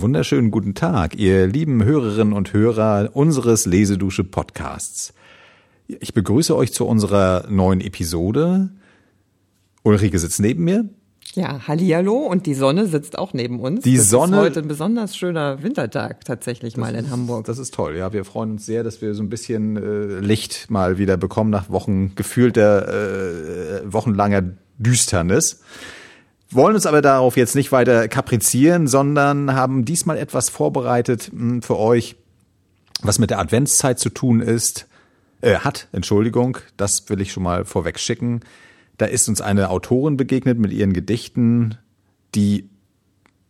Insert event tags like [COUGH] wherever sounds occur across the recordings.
Einen wunderschönen guten Tag, ihr lieben Hörerinnen und Hörer unseres Lesedusche Podcasts. Ich begrüße euch zu unserer neuen Episode. Ulrike sitzt neben mir. Ja, hallihallo und die Sonne sitzt auch neben uns. Die das Sonne- ist heute ein besonders schöner Wintertag tatsächlich mal in Hamburg. Das ist toll, ja. Wir freuen uns sehr, dass wir so ein bisschen äh, Licht mal wieder bekommen nach Wochen gefühlter, äh, wochenlanger Düsternis. Wollen uns aber darauf jetzt nicht weiter kaprizieren, sondern haben diesmal etwas vorbereitet mh, für euch, was mit der Adventszeit zu tun ist, äh, hat, Entschuldigung, das will ich schon mal vorweg schicken. Da ist uns eine Autorin begegnet mit ihren Gedichten, die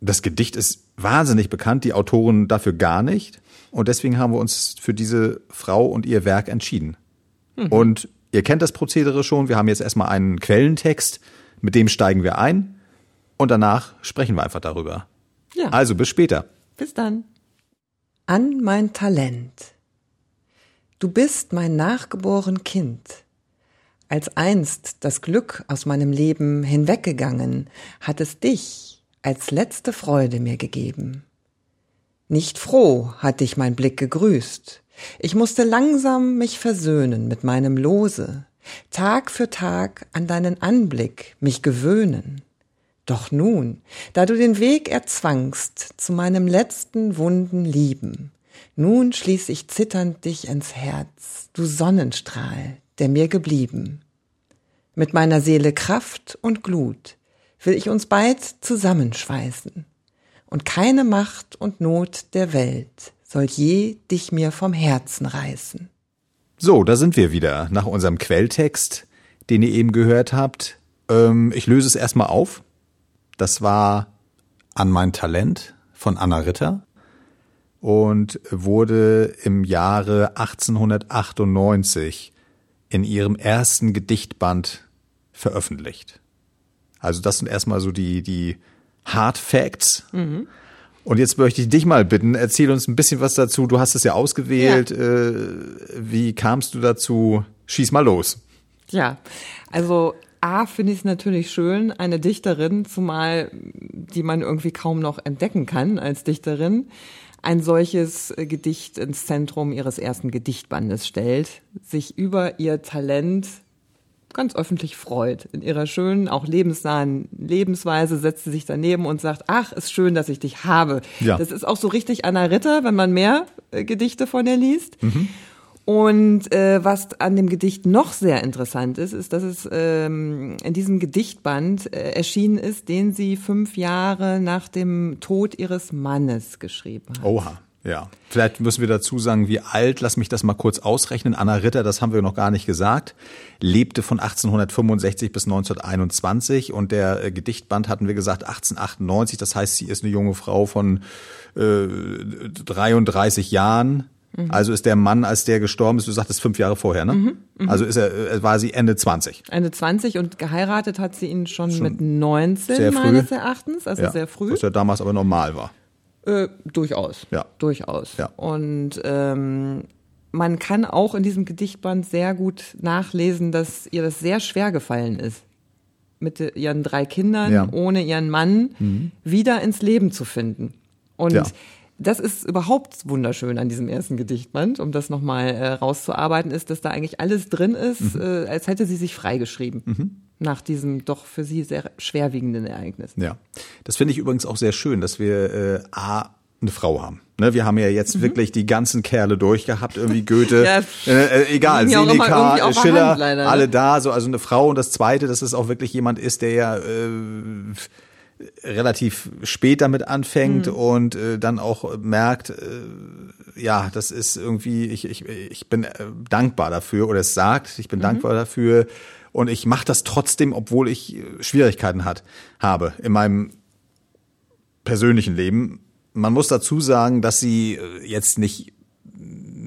das Gedicht ist wahnsinnig bekannt, die Autoren dafür gar nicht. Und deswegen haben wir uns für diese Frau und ihr Werk entschieden. Und ihr kennt das Prozedere schon. Wir haben jetzt erstmal einen Quellentext, mit dem steigen wir ein. Und danach sprechen wir einfach darüber. Ja, Also bis später. bis dann. An mein Talent. Du bist mein nachgeboren Kind. Als einst das Glück aus meinem Leben hinweggegangen, hat es dich als letzte Freude mir gegeben. Nicht froh hat dich mein Blick gegrüßt. Ich musste langsam mich versöhnen mit meinem Lose, Tag für Tag an deinen Anblick mich gewöhnen. Doch nun, da du den Weg erzwangst zu meinem letzten wunden Lieben, nun schließ ich zitternd dich ins Herz, du Sonnenstrahl, der mir geblieben. Mit meiner Seele Kraft und Glut will ich uns beid zusammenschweißen, und keine Macht und Not der Welt soll je dich mir vom Herzen reißen. So, da sind wir wieder nach unserem Quelltext, den ihr eben gehört habt. Ähm, ich löse es erstmal auf. Das war An mein Talent von Anna Ritter und wurde im Jahre 1898 in ihrem ersten Gedichtband veröffentlicht. Also das sind erstmal so die, die Hard Facts. Und jetzt möchte ich dich mal bitten, erzähl uns ein bisschen was dazu. Du hast es ja ausgewählt. Äh, wie kamst du dazu? Schieß mal los. Ja, also A finde ich es natürlich schön, eine Dichterin, zumal die man irgendwie kaum noch entdecken kann als Dichterin, ein solches Gedicht ins Zentrum ihres ersten Gedichtbandes stellt, sich über ihr Talent ganz öffentlich freut. In ihrer schönen, auch lebensnahen Lebensweise setzt sie sich daneben und sagt, ach, ist schön, dass ich dich habe. Ja. Das ist auch so richtig Anna Ritter, wenn man mehr äh, Gedichte von ihr liest. Und äh, was an dem Gedicht noch sehr interessant ist, ist, dass es ähm, in diesem Gedichtband äh, erschienen ist, den sie fünf Jahre nach dem Tod ihres Mannes geschrieben hat. Oha. Ja. Vielleicht müssen wir dazu sagen, wie alt, lass mich das mal kurz ausrechnen. Anna Ritter, das haben wir noch gar nicht gesagt, lebte von 1865 bis 1921 und der äh, Gedichtband hatten wir gesagt 1898. Das heißt, sie ist eine junge Frau von äh, 33 Jahren. Also ist der Mann, als der gestorben ist, du sagtest fünf Jahre vorher, ne? Also ist er, äh, war sie Ende 20. Ende 20 und geheiratet hat sie ihn schon, mit 19 sehr früh. meines Erachtens, also Ja. sehr früh. Was ja damals aber normal war. Äh, durchaus. Ja. Durchaus. Ja. Und ähm, man kann auch in diesem Gedichtband sehr gut nachlesen, dass ihr das sehr schwer gefallen ist, mit ihren drei Kindern, Ja. Mhm. ohne ihren Mann, wieder ins Leben zu finden. Und Ja. Das ist überhaupt wunderschön an diesem ersten Gedichtband, um das nochmal äh, rauszuarbeiten, ist, dass da eigentlich alles drin ist, Mhm. äh, als hätte sie sich freigeschrieben. Nach diesem doch für sie sehr schwerwiegenden Ereignis. Ja, das finde ich übrigens auch sehr schön, dass wir äh, A, eine Frau haben. Ne, wir haben ja jetzt wirklich die ganzen Kerle durchgehabt, irgendwie Goethe, Mhm. [LAUGHS] Ja. äh, äh, egal, Seneca, Schiller, Hand leider, ne? alle da, so also eine Frau und das Zweite, dass es auch wirklich jemand ist, der ja äh, relativ spät damit anfängt Mhm. und äh, dann auch merkt, äh, ja, das ist irgendwie, ich, ich, ich bin äh, dankbar dafür oder es sagt, ich bin Mhm. dankbar dafür und ich mache das trotzdem, obwohl ich äh, Schwierigkeiten hat, habe in meinem persönlichen Leben. Man muss dazu sagen, dass sie äh, jetzt nicht,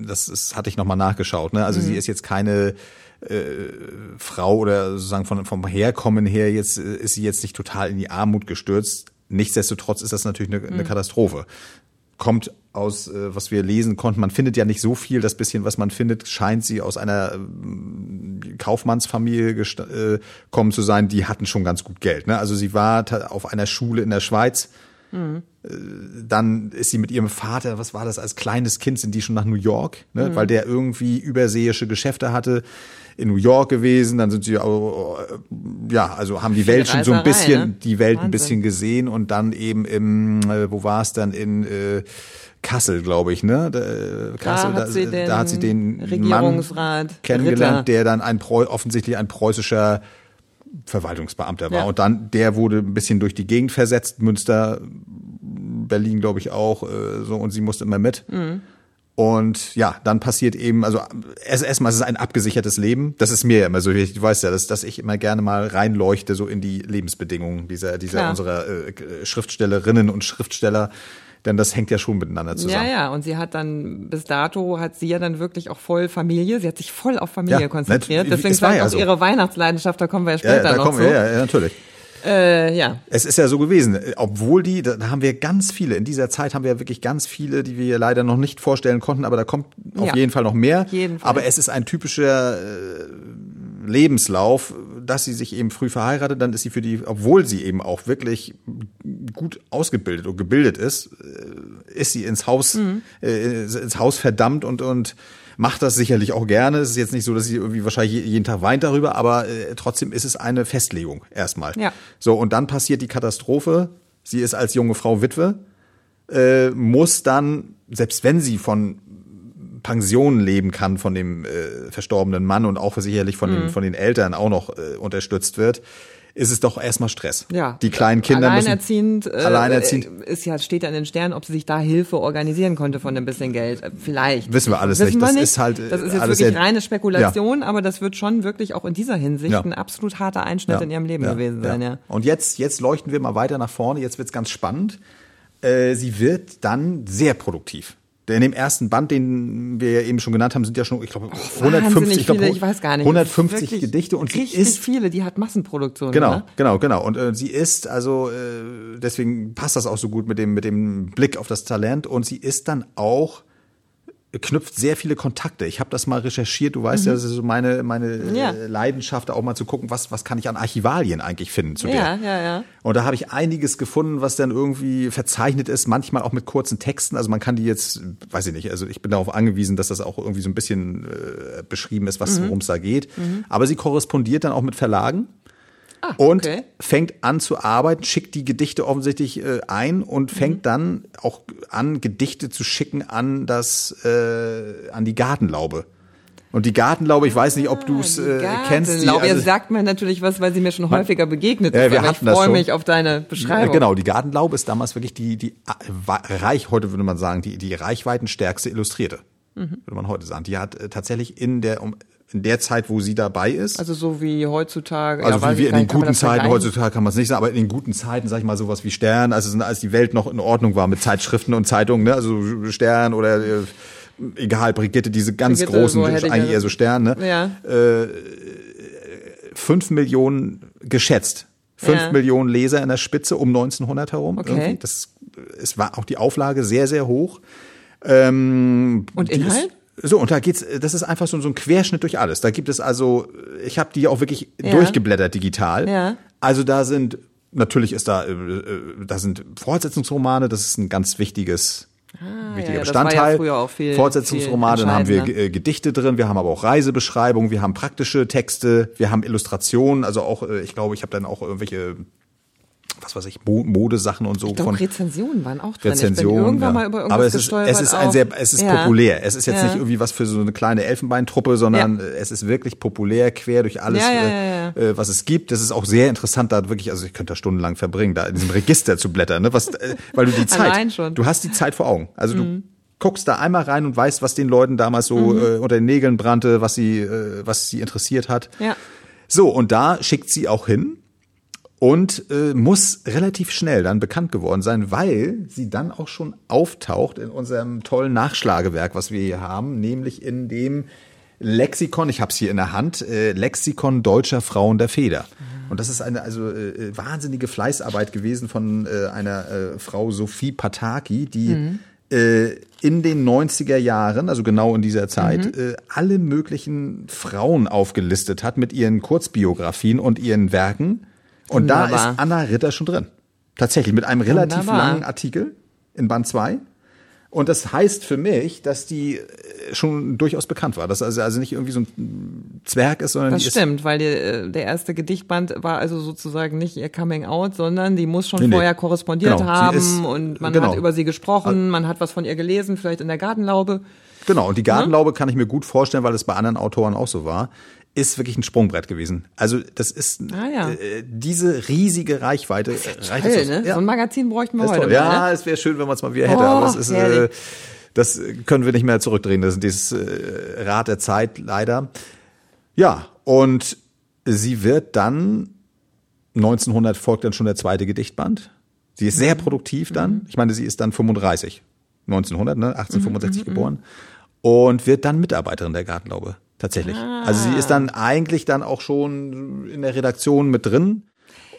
das ist, hatte ich nochmal nachgeschaut, ne? Also sie ist jetzt keine äh, Frau oder sozusagen von, vom Herkommen her jetzt äh, ist sie jetzt nicht total in die Armut gestürzt. Nichtsdestotrotz ist das natürlich eine, eine Katastrophe. Kommt aus, äh, was wir lesen konnten, man findet ja nicht so viel, das bisschen, was man findet, scheint sie aus einer ähm, Kaufmannsfamilie äh, kommen zu sein, die hatten schon ganz gut Geld. Ne? Also sie war auf einer Schule in der Schweiz dann ist sie mit ihrem Vater, was war das, als kleines Kind sind die schon nach New York, ne? Mhm. weil der irgendwie überseeische Geschäfte hatte in New York gewesen, dann sind sie ja, also haben die Welt schon so ein bisschen, ne? die Welt Wahnsinn. ein bisschen gesehen und dann eben im, äh, wo war es dann in äh, Kassel, glaube ich, ne? Da, Kassel, da, hat sie den, da hat sie den Regierungsrat Mann kennengelernt, Ritter. der dann ein offensichtlich ein preußischer Verwaltungsbeamter war. Ja. Und dann, der wurde ein bisschen durch die Gegend versetzt, Münster, Berlin, glaube ich, auch, äh, so, und sie musste immer mit. Mhm. Und ja, dann passiert eben, also erstmal ist es ein abgesichertes Leben. Das ist mir ja immer so. Du weißt ja, dass, dass ich immer gerne mal reinleuchte so in die Lebensbedingungen dieser, dieser Klar. unserer äh, Schriftstellerinnen und Schriftsteller. Denn das hängt ja schon miteinander zusammen. Ja, ja. Und sie hat dann, bis dato hat sie ja dann wirklich auch voll Familie. Sie hat sich voll auf Familie ja, konzentriert. Deswegen war ja auch so. ihre Weihnachtsleidenschaft, da kommen wir ja später ja, da noch kommen wir, Ja, ja, natürlich. Äh, ja. Es ist ja so gewesen, obwohl die, da haben wir ganz viele, in dieser Zeit haben wir wirklich ganz viele, die wir leider noch nicht vorstellen konnten, aber da kommt auf ja. jeden Fall noch mehr. Jeden Fall. Aber es ist ein typischer äh, Lebenslauf, dass sie sich eben früh verheiratet, dann ist sie für die, obwohl sie eben auch wirklich gut ausgebildet und gebildet ist, äh, ist sie ins Haus, mhm. äh, ins Haus verdammt und, und macht das sicherlich auch gerne. Es ist jetzt nicht so, dass sie irgendwie wahrscheinlich jeden Tag weint darüber, aber äh, trotzdem ist es eine Festlegung erstmal. Ja. So, und dann passiert die Katastrophe. Sie ist als junge Frau Witwe, äh, muss dann, selbst wenn sie von Pensionen leben kann von dem äh, verstorbenen Mann und auch sicherlich von, mhm. den, von den Eltern auch noch äh, unterstützt wird, ist es doch erstmal Stress. Ja. Die kleinen Kinder alleinerziehend, müssen, äh, alleinerziehend. Ist ja, steht ja in den Sternen, ob sie sich da Hilfe organisieren konnte von ein bisschen Geld. Äh, vielleicht. Wissen wir alles Wissen nicht. das nicht. ist halt, das ist jetzt wirklich reine Spekulation, ja. aber das wird schon wirklich auch in dieser Hinsicht ja. ein absolut harter Einschnitt ja. in ihrem Leben gewesen sein, ja. Und jetzt, jetzt leuchten wir mal weiter nach vorne. Jetzt wird's ganz spannend. Äh, sie wird dann sehr produktiv in dem ersten Band, den wir ja eben schon genannt haben, sind ja schon, ich glaube, 150, ich, glaub, viele, ich weiß gar nicht. 150 Gedichte und sie ist viele, die hat Massenproduktion. Genau, oder? genau, genau. Und äh, sie ist also äh, deswegen passt das auch so gut mit dem mit dem Blick auf das Talent und sie ist dann auch knüpft sehr viele Kontakte. Ich habe das mal recherchiert. Du weißt mhm. ja, das ist so meine meine ja. Äh, Leidenschaft, auch mal zu gucken, was was kann ich an Archivalien eigentlich finden zu ja, der. Ja, ja. Und da habe ich einiges gefunden, was dann irgendwie verzeichnet ist, manchmal auch mit kurzen Texten. Also man kann die jetzt, weiß ich nicht. Also ich bin darauf angewiesen, dass das auch irgendwie so ein bisschen äh, beschrieben ist, was mhm. worum es da geht. Mhm. Aber sie korrespondiert dann auch mit Verlagen. Ah, und okay. fängt an zu arbeiten, schickt die Gedichte offensichtlich äh, ein und fängt mhm. dann auch an, Gedichte zu schicken an das, äh, an die Gartenlaube. Und die Gartenlaube, ich weiß nicht, ob du es äh, kennst. Die, also, jetzt sagt mir natürlich was, weil sie mir schon häufiger begegnet ist. Ja, wir hatten ich freue mich auf deine Beschreibung. Genau, die Gartenlaube ist damals wirklich die, die äh, reich, heute würde man sagen, die, die reichweitenstärkste Illustrierte. Mhm. Würde man heute sagen. Die hat äh, tatsächlich in der, um, in der Zeit, wo sie dabei ist. Also so wie heutzutage. Also ja, wie wir in den guten Zeiten, heutzutage kann man es nicht sagen, aber in den guten Zeiten, sag ich mal, sowas wie Stern, also als die Welt noch in Ordnung war mit Zeitschriften und Zeitungen, ne? also Stern oder äh, egal, Brigitte, diese ganz Brigitte, großen, eigentlich eher so Stern, ne? Ja. Äh, fünf Millionen geschätzt. Fünf ja. Millionen Leser in der Spitze um 1900 herum. Okay. Irgendwie. Das, es war auch die Auflage sehr, sehr hoch. Ähm, und Inhalt? So, und da geht's, das ist einfach so, so ein Querschnitt durch alles. Da gibt es also, ich habe die auch wirklich ja. durchgeblättert digital. Ja. Also da sind, natürlich ist da, äh, äh, da sind Fortsetzungsromane, das ist ein ganz wichtiges Ah, wichtiger ja, Bestandteil. Ja viel, Fortsetzungsromane, dann haben wir äh, Gedichte drin, wir haben aber auch Reisebeschreibungen, wir haben praktische Texte, wir haben Illustrationen, also auch, äh, ich glaube, ich habe dann auch irgendwelche was weiß ich, Modesachen und so. Ich von Rezensionen waren auch drin. Rezensionen, ja. mal über irgendwas Aber es ist, es ist ein sehr, es ist ja. populär. Es ist jetzt ja. nicht irgendwie was für so eine kleine Elfenbeintruppe, sondern es ist wirklich populär, quer durch alles, äh, äh, was es gibt. Das ist auch sehr interessant, da wirklich, also ich könnte da stundenlang verbringen, da in diesem Register zu blättern, ne? was, äh, weil du die [LAUGHS] Zeit, du hast die Zeit vor Augen. Also du mhm. guckst da einmal rein und weißt, was den Leuten damals so mhm. äh, unter den Nägeln brannte, was sie, äh, was sie interessiert hat. Ja. So, und da schickt sie auch hin und äh, muss relativ schnell dann bekannt geworden sein, weil sie dann auch schon auftaucht in unserem tollen Nachschlagewerk, was wir hier haben, nämlich in dem Lexikon, ich habe es hier in der Hand, äh, Lexikon deutscher Frauen der Feder. Mhm. Und das ist eine also äh, wahnsinnige Fleißarbeit gewesen von äh, einer äh, Frau Sophie Pataki, die mhm. äh, in den 90er Jahren, also genau in dieser Zeit, mhm. äh, alle möglichen Frauen aufgelistet hat mit ihren Kurzbiografien und ihren Werken und Wunderbar. da ist Anna Ritter schon drin. Tatsächlich, mit einem relativ Wunderbar. langen Artikel in Band 2. Und das heißt für mich, dass die äh, schon durchaus bekannt war. Dass also, also nicht irgendwie so ein Zwerg ist, sondern Das stimmt, weil die, äh, der erste Gedichtband war also sozusagen nicht ihr Coming Out, sondern die muss schon Nee, vorher korrespondiert Genau, haben ist- und man genau. hat über sie gesprochen, man hat was von ihr gelesen, vielleicht in der Gartenlaube. Genau, und die Gartenlaube kann ich mir gut vorstellen, weil es bei anderen Autoren auch so war. Ist wirklich ein Sprungbrett gewesen. Also das ist Ah, ja. äh, diese riesige Reichweite. äh, reicht Toll, es ne? Ja. So ein Magazin bräuchten wir heute toll. mal. Ja, Ne? es wäre schön, wenn man es mal wieder hätte, Oh, aber das ist, äh, das können wir nicht mehr zurückdrehen. Das ist dieses äh, Rad der Zeit leider. Ja, und sie wird dann 1900 folgt dann schon der zweite Gedichtband. Sie ist Mhm. sehr produktiv dann. Ich meine, sie ist dann 35, 1900, ne, Mhm, 1865 geboren und wird dann Mitarbeiterin der Gartenlaube. Tatsächlich. Also sie ist dann eigentlich dann auch schon in der Redaktion mit drin.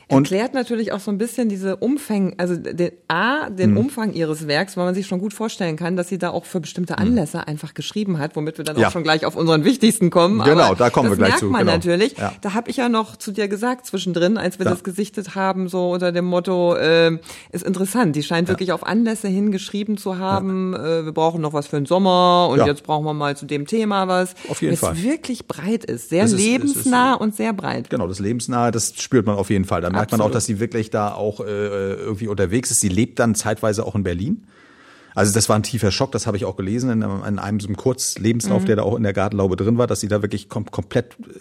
Und Erklärt natürlich auch so ein bisschen diese Umfänge, also den, A, den Mhm. Umfang ihres Werks, weil man sich schon gut vorstellen kann, dass sie da auch für bestimmte Anlässe einfach geschrieben hat, womit wir dann Mhm. Ja. auch schon gleich auf unseren wichtigsten kommen. Genau, Aber da kommen wir das gleich merkt zu, man genau. natürlich. Ja. Da habe ich ja noch zu dir gesagt zwischendrin, als wir Ja. das gesichtet haben, so unter dem Motto, äh, ist interessant, die scheint wirklich auf Anlässe hin geschrieben zu haben, äh, wir brauchen noch was für den Sommer und jetzt brauchen wir mal zu dem Thema was. Auf jeden es Fall. wirklich breit ist, sehr ist- es ist- lebensnah und sehr breit. Genau, das Lebensnahe, das spürt man auf jeden Fall. Da merkt man auch, Absolut. dass sie wirklich da auch äh, irgendwie unterwegs ist. Sie lebt dann zeitweise auch in Berlin. Also das war ein tiefer Schock, das habe ich auch gelesen in, einem- in einem so einem Kurzlebenslauf, Mhm. der da auch in der Gartenlaube drin war, dass sie da wirklich kom komplett äh,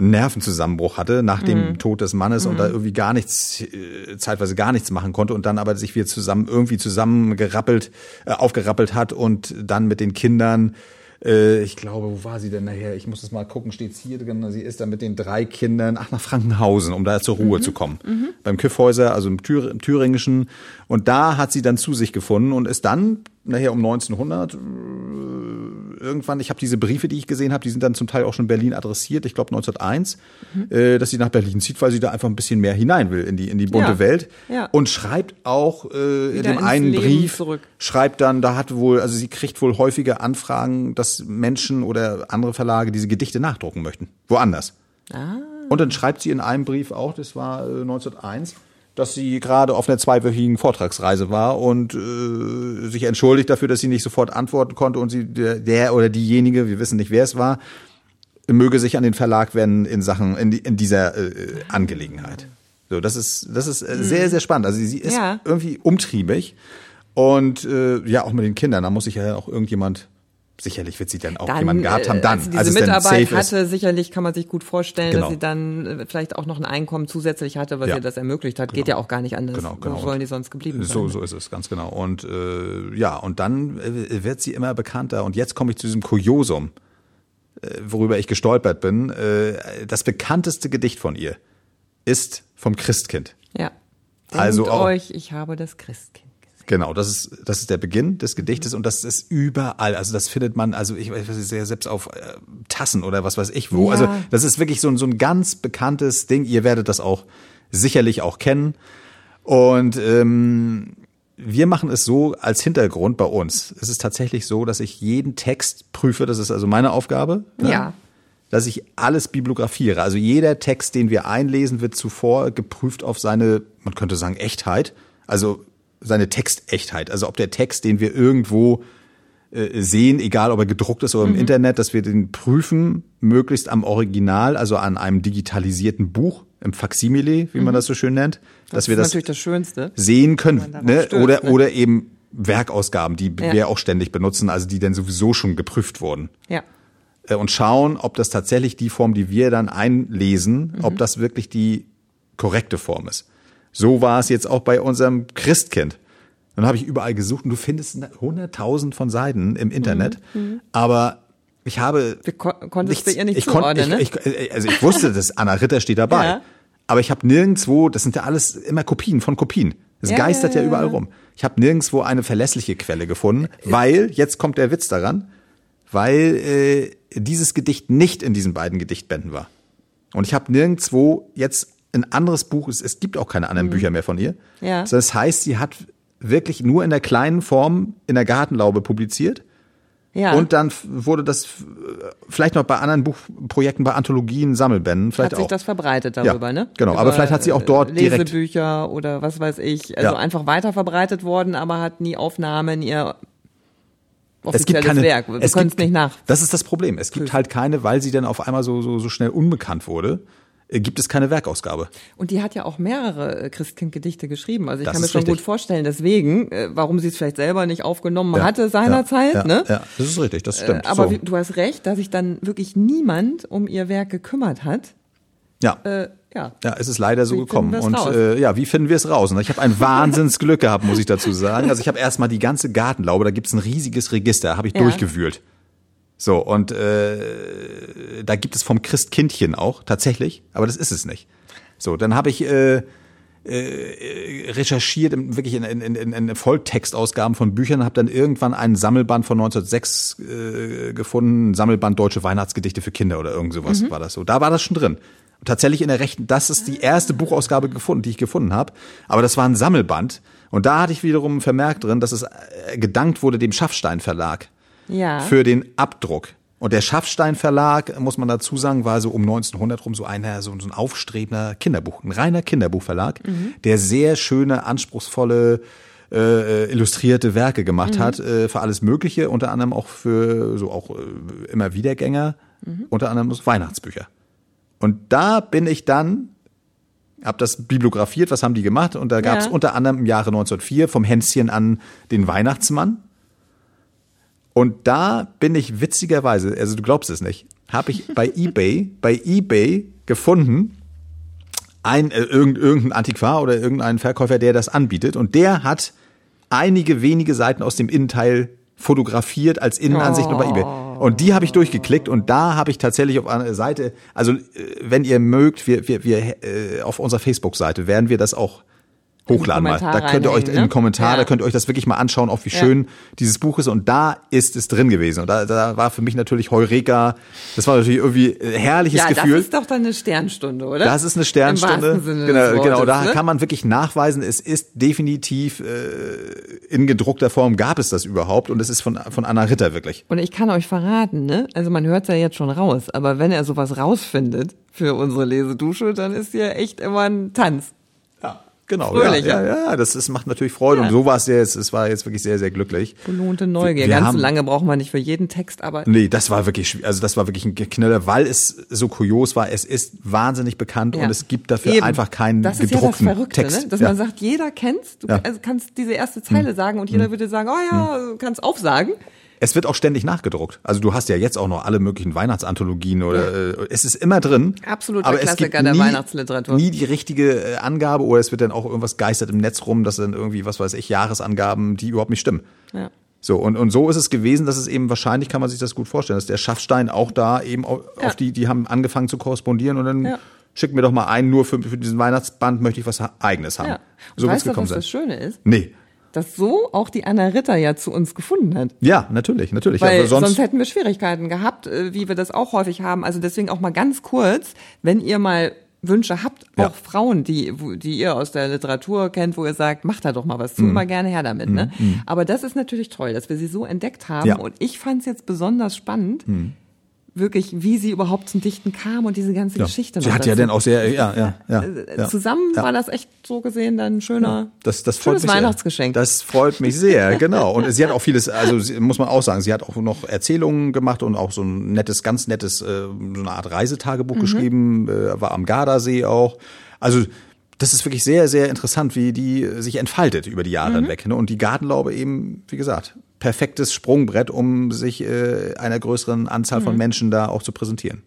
Nervenzusammenbruch hatte nach dem Mhm. Tod des Mannes und da irgendwie gar nichts, äh, zeitweise gar nichts machen konnte und dann aber sich wieder zusammen, irgendwie zusammengerappelt, äh, aufgerappelt hat und dann mit den Kindern äh, ich glaube, wo war sie denn nachher? Ich muss das mal gucken, steht's hier drin. Sie ist dann mit den drei Kindern, ach, nach Frankenhausen, um da zur Ruhe zu kommen. Beim Kyffhäuser, also im, Thür im Thüringischen. Und da hat sie dann zu sich gefunden und ist dann nachher um 1900 äh, irgendwann, ich habe diese Briefe, die ich gesehen habe, die sind dann zum Teil auch schon in Berlin adressiert, ich glaube 1901, äh, dass sie nach Berlin zieht, weil sie da einfach ein bisschen mehr hinein will in die, in die bunte Ja. Welt. Ja. Und schreibt auch äh, in dem einen Leben Brief, zurück. schreibt dann, da hat wohl, also sie kriegt wohl häufige Anfragen, dass Menschen oder andere Verlage diese Gedichte nachdrucken möchten. Woanders. Ah. Und dann schreibt sie in einem Brief auch, das war äh, 1901, dass sie gerade auf einer zweiwöchigen Vortragsreise war und äh, sich entschuldigt dafür, dass sie nicht sofort antworten konnte und sie der, der oder diejenige, wir wissen nicht, wer es war, möge sich an den Verlag wenden in Sachen in, in dieser äh, Angelegenheit. So, das ist das ist äh, sehr sehr spannend. Also sie ist Ja. irgendwie umtriebig und äh, ja auch mit den Kindern. Da muss sich ja auch irgendjemand Sicherlich wird sie dann auch dann, jemanden gehabt haben, äh, dann, als sie diese als Mitarbeit safe ist. hatte, sicherlich kann man sich gut vorstellen, Genau. dass sie dann äh, vielleicht auch noch ein Einkommen zusätzlich hatte, was Ja. ihr das ermöglicht hat. Geht ja auch gar nicht anders. Genau, genau. Wo sollen die sonst geblieben sein? So, so ist es, ganz genau. Und äh, ja, und dann äh, wird sie immer bekannter. Und jetzt komme ich zu diesem Kuriosum, worüber ich gestolpert bin. Das bekannteste Gedicht von ihr ist vom Christkind. Ja. Denkt Also auch- euch, ich habe das Christkind. Genau, das ist, das ist der Beginn des Gedichtes und das ist überall. Also das findet man, also ich weiß nicht, selbst auf äh, Tassen oder was weiß ich wo. Ja. Also das ist wirklich so, ein so ein ganz bekanntes Ding. Ihr werdet das auch sicherlich auch kennen. Und ähm, wir machen es so als Hintergrund bei uns. Es ist tatsächlich so, dass ich jeden Text prüfe. Das ist also meine Aufgabe. ne? Ja. Dass ich alles bibliografiere. Also jeder Text, den wir einlesen, wird zuvor geprüft auf seine, man könnte sagen, Echtheit. Also seine Textechtheit. Also ob der Text, den wir irgendwo äh, sehen, egal ob er gedruckt ist oder im Internet, dass wir den prüfen, möglichst am Original, also an einem digitalisierten Buch, im Faksimile, wie man das so schön nennt, dass Das wir das das Schönste. sehen können, ne? stößt, oder ne? oder eben Werkausgaben, die Ja. wir auch ständig benutzen, also die dann sowieso schon geprüft wurden Ja. äh, und schauen, ob das tatsächlich die Form, die wir dann einlesen, Mhm. ob das wirklich die korrekte Form ist. So war es jetzt auch bei unserem Christkind. Dann habe ich überall gesucht und du findest hunderttausend von Seiten im Internet, aber ich habe kon konntest du ihr nicht ich zuordnen, ne? ich, ich, also ich wusste, dass Anna Ritter steht dabei, Ja. aber ich habe nirgendwo, das sind ja alles immer Kopien von Kopien. Es Ja, geistert ja, ja, überall rum. Ich habe nirgendwo eine verlässliche Quelle gefunden, weil jetzt kommt der Witz daran, weil äh, dieses Gedicht nicht in diesen beiden Gedichtbänden war. Und ich habe nirgendwo jetzt ein anderes Buch, es, es gibt auch keine anderen Bücher mehr von ihr. Mhm. Ja. Das heißt, sie hat wirklich nur in der kleinen Form in der Gartenlaube publiziert Ja. Und dann wurde das vielleicht noch bei anderen Buchprojekten, bei Anthologien, Sammelbänden, vielleicht Hat sich auch. das verbreitet darüber, Ja, ne? genau, Über, aber vielleicht hat sie auch dort äh, direkt- Lesebücher oder was weiß ich, also Ja. einfach weiter verbreitet worden, aber hat nie Aufnahme in ihr es gibt offizielles keine, Werk. Wir können es nicht nach. Das ist das Problem. Es gibt halt keine, weil sie dann auf einmal so, so, so schnell unbekannt wurde, gibt es keine Werkausgabe. Und die hat ja auch mehrere äh, Christkind-Gedichte geschrieben. Also ich Das kann mir schon richtig. gut vorstellen, deswegen, äh, warum sie es vielleicht selber nicht aufgenommen Ja, hatte seinerzeit, ja, ne? Ja, das ist richtig, das stimmt. Äh, Aber so. du hast recht, dass sich dann wirklich niemand um ihr Werk gekümmert hat. ja. Äh, ja. Ja, es ist leider so Wie gekommen. Und raus? äh, ja, wie finden wir es raus? Und ich habe ein Wahnsinnsglück gehabt, muss ich dazu sagen. Also ich habe erstmal die ganze Gartenlaube, da gibt's ein riesiges Register, habe ich Ja. durchgewühlt. So, und äh, da gibt es vom Christkindchen auch, tatsächlich, aber das ist es nicht. So, dann habe ich äh, äh, recherchiert, wirklich in, in, in, in Volltextausgaben von Büchern, habe dann irgendwann einen Sammelband von 1906 äh, gefunden, ein Sammelband Deutsche Weihnachtsgedichte für Kinder oder irgend sowas Mhm. war das so. Da war das schon drin. Und tatsächlich in der rechten, das ist die erste Buchausgabe gefunden, die ich gefunden habe. Aber das war ein Sammelband. Und da hatte ich wiederum vermerkt drin, dass es äh, gedankt wurde dem Schaffstein Verlag Ja. für den Abdruck. Und der Schaffstein Verlag, muss man dazu sagen, war so um 1900 rum so einer, so, ein aufstrebender Kinderbuch, ein reiner Kinderbuchverlag, der sehr schöne, anspruchsvolle, äh, illustrierte Werke gemacht hat, äh, für alles Mögliche, unter anderem auch für so auch äh, immer Wiedergänger, unter anderem Weihnachtsbücher. Und da bin ich dann, hab das bibliografiert, was haben die gemacht? Und da gab es Ja. unter anderem im Jahre 1904 vom Hänschen an den Weihnachtsmann. Und da bin ich witzigerweise, also du glaubst es nicht, habe ich bei [LAUGHS] eBay, bei eBay gefunden, ein, äh, irgend, irgendein Antiquar oder irgendein Verkäufer, der das anbietet. Und der hat einige wenige Seiten aus dem Innenteil fotografiert als Innenansicht bei eBay. Und die habe ich durchgeklickt und da habe ich tatsächlich auf einer Seite, also äh, wenn ihr mögt, wir, wir, wir äh, auf unserer Facebook-Seite werden wir das auch hochladen mal. Da könnt ihr euch reinhängen, in den ne? Kommentar, Ja. da könnt ihr euch das wirklich mal anschauen, auch wie Ja. schön dieses Buch ist. Und da ist es drin gewesen. Und da, da war für mich natürlich Heureka. Das war natürlich irgendwie ein herrliches ja, Gefühl. das ist doch dann eine Sternstunde, oder? Das ist eine Sternstunde. genau, des Wortes, genau, da ne? kann man wirklich nachweisen, es ist definitiv äh, in gedruckter Form gab es das überhaupt und es ist von von Anna Ritter wirklich. Und ich kann euch verraten, ne? Also man hört ja jetzt schon raus, aber wenn er sowas rausfindet für unsere Lesedusche, dann ist ja echt immer ein Tanz. Genau. Fröhlich, ja, ja. ja, das ist, macht natürlich Freude Ja. und so war es jetzt. Es war jetzt wirklich sehr, sehr glücklich. Belohnte Neugier. Wir Ganz haben- lange brauchen wir nicht für jeden Text, aber Nee, das war wirklich, also das war wirklich ein Knaller, weil es so kurios war. Es ist wahnsinnig bekannt Ja. und es gibt dafür Eben. einfach keinen das ist gedruckten ja das Verrückte, Text. Ne? dass man sagt, jeder kennt's. Du. Hm. also kannst diese erste Zeile sagen und jeder würde sagen, oh ja, kannst aufsagen. Es wird auch ständig nachgedruckt. Also du hast ja jetzt auch noch alle möglichen Weihnachtsanthologien oder äh, es ist immer drin. Absoluter aber es Klassiker gibt der nie, Weihnachtsliteratur. Nie die richtige äh, Angabe oder es wird dann auch irgendwas geistert im Netz rum, dass dann irgendwie, was weiß ich, Jahresangaben, die überhaupt nicht stimmen. Ja. So, und, und so ist es gewesen, dass es eben wahrscheinlich, kann man sich das gut vorstellen, dass der Schaffstein auch da eben auf, Ja. auf die, die haben angefangen zu korrespondieren und dann Ja. schick mir doch mal einen, nur für, für diesen Weihnachtsband möchte ich was eigenes haben. ja. Und So weißt du, was sein. das Schöne ist? Nee. Dass so auch die Anna Ritter ja zu uns gefunden hat. Ja, natürlich, natürlich. Weil sonst, sonst, hätten wir Schwierigkeiten gehabt, äh, wie wir das auch häufig haben. Also deswegen auch mal ganz kurz, wenn ihr mal Wünsche habt, Ja. auch Frauen, die, die ihr aus der Literatur kennt, wo ihr sagt, macht da doch mal was zu, Mhm. immer gerne her damit. Ne? Aber das ist natürlich toll, dass wir sie so entdeckt haben. Ja. Mhm. Und ich fand es jetzt besonders spannend, wirklich, wie sie überhaupt zum Dichten kam und diese ganze ja. Geschichte. Sie hat ja dann auch sehr, ja, ja, ja. Äh, ja. Zusammen Ja. war das echt so gesehen dann ein schöner, Das, das freut schönes mich sehr. Weihnachtsgeschenk. Das freut mich sehr, genau. Und sie hat auch vieles, also sie, muss man auch sagen, sie hat auch noch Erzählungen gemacht und auch so ein nettes, ganz nettes, äh, so eine Art Reisetagebuch Mhm. geschrieben, äh, war am Gardasee auch. Also das ist wirklich sehr, sehr interessant, wie die sich entfaltet über die Jahre Mhm. hinweg. Ne? Und die Gartenlaube eben, wie gesagt, perfektes Sprungbrett, um sich äh, einer größeren Anzahl Mhm. von Menschen da auch zu präsentieren.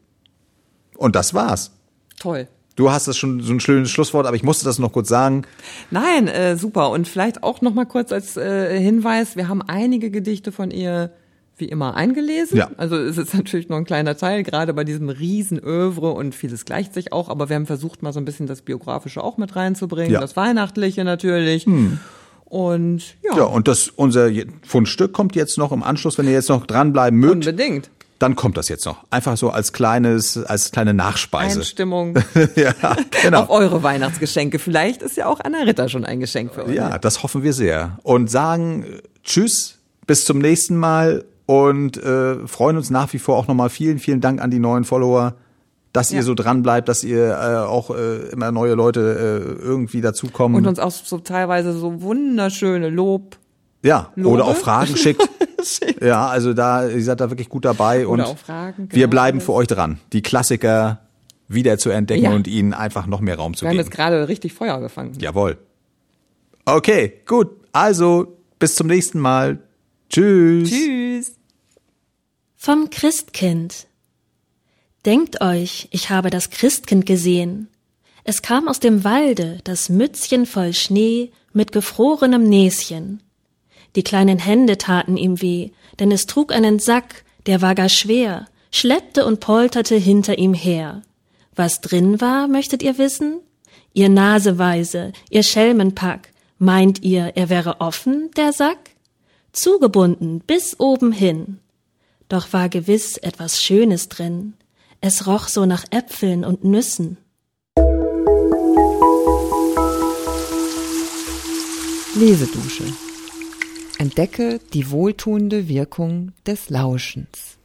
Und das war's. toll. Du hast das schon so ein schönes Schlusswort, aber ich musste das noch kurz sagen. Nein, äh, super. Und vielleicht auch noch mal kurz als äh, Hinweis, wir haben einige Gedichte von ihr wie immer eingelesen. Ja. Also es ist natürlich nur ein kleiner Teil, gerade bei diesem Riesenövre und vieles gleicht sich auch, aber wir haben versucht, mal so ein bisschen das Biografische auch mit reinzubringen, Ja. das Weihnachtliche natürlich. Und ja, Ja, und das, unser Fundstück kommt jetzt noch im Anschluss, wenn ihr jetzt noch dranbleiben mögt, unbedingt. dann kommt das jetzt noch. Einfach so als kleines, als kleine Nachspeise. Einstimmung [LAUGHS] ja, genau. auf eure Weihnachtsgeschenke. Vielleicht ist ja auch Anna Ritter schon ein Geschenk für euch. Ja, das hoffen wir sehr. Und sagen äh, Tschüss, bis zum nächsten Mal und äh, freuen uns nach wie vor auch nochmal vielen, vielen Dank an die neuen Follower, dass Ja. ihr so dran bleibt, dass ihr äh, auch äh, immer neue Leute äh, irgendwie dazukommen. Und uns auch so teilweise so wunderschöne Lob ja, Lobe. oder auch Fragen schickt. [LAUGHS] ja, also da, ihr seid da wirklich gut dabei und oder auch Fragen. wir genau. bleiben für euch dran, die Klassiker wieder zu entdecken Ja. und ihnen einfach noch mehr Raum zu Wir haben geben. jetzt gerade richtig Feuer gefangen. Jawohl. Okay, gut. Also, bis zum nächsten Mal. Tschüss. Tschüss. Vom Christkind. Denkt euch, ich habe das Christkind gesehen. Es kam aus dem Walde, das Mützchen voll Schnee mit gefrorenem Näschen. Die kleinen Hände taten ihm weh, denn es trug einen Sack, der war gar schwer, schleppte und polterte hinter ihm her. Was drin war, möchtet ihr wissen? Ihr Naseweise, ihr Schelmenpack, meint ihr, er wäre offen, der Sack? Zugebunden bis oben hin. Doch war gewiss etwas Schönes drin. Es roch so nach Äpfeln und Nüssen. Lesedusche. Entdecke die wohltuende Wirkung des Lauschens.